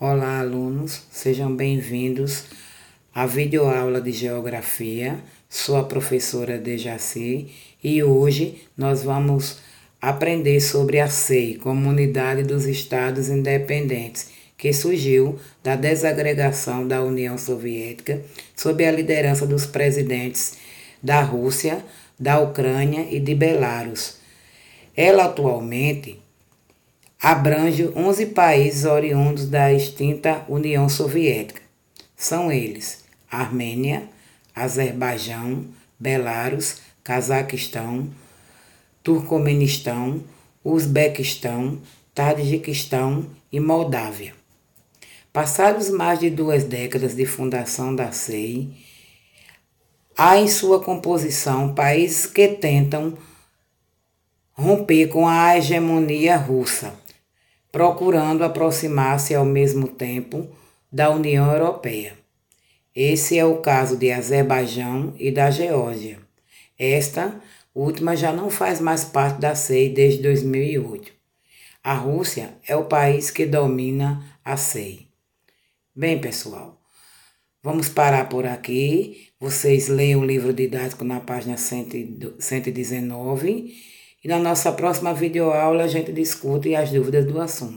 Olá, alunos, sejam bem-vindos à videoaula de Geografia. Sou a professora Dejaci e hoje nós vamos aprender sobre a SEI, Comunidade dos Estados Independentes, que surgiu da desagregação da União Soviética sob a liderança dos presidentes da Rússia, da Ucrânia e de Belarus. Ela atualmente abrange 11 países oriundos da extinta União Soviética. São eles: Armênia, Azerbaijão, Belarus, Cazaquistão, Turcomenistão, Uzbequistão, Tadjiquistão e Moldávia. Passados mais de duas décadas de fundação da SEI, há em sua composição países que tentam romper com a hegemonia russa procurando aproximar-se ao mesmo tempo da União Europeia. Esse é o caso de Azerbaijão e da Geórgia. Esta última já não faz mais parte da SEI desde 2008. A Rússia é o país que domina a SEI. Bem, pessoal, vamos parar por aqui. Vocês leiam o livro didático na página 119 e na nossa próxima videoaula a gente discute as dúvidas do assunto.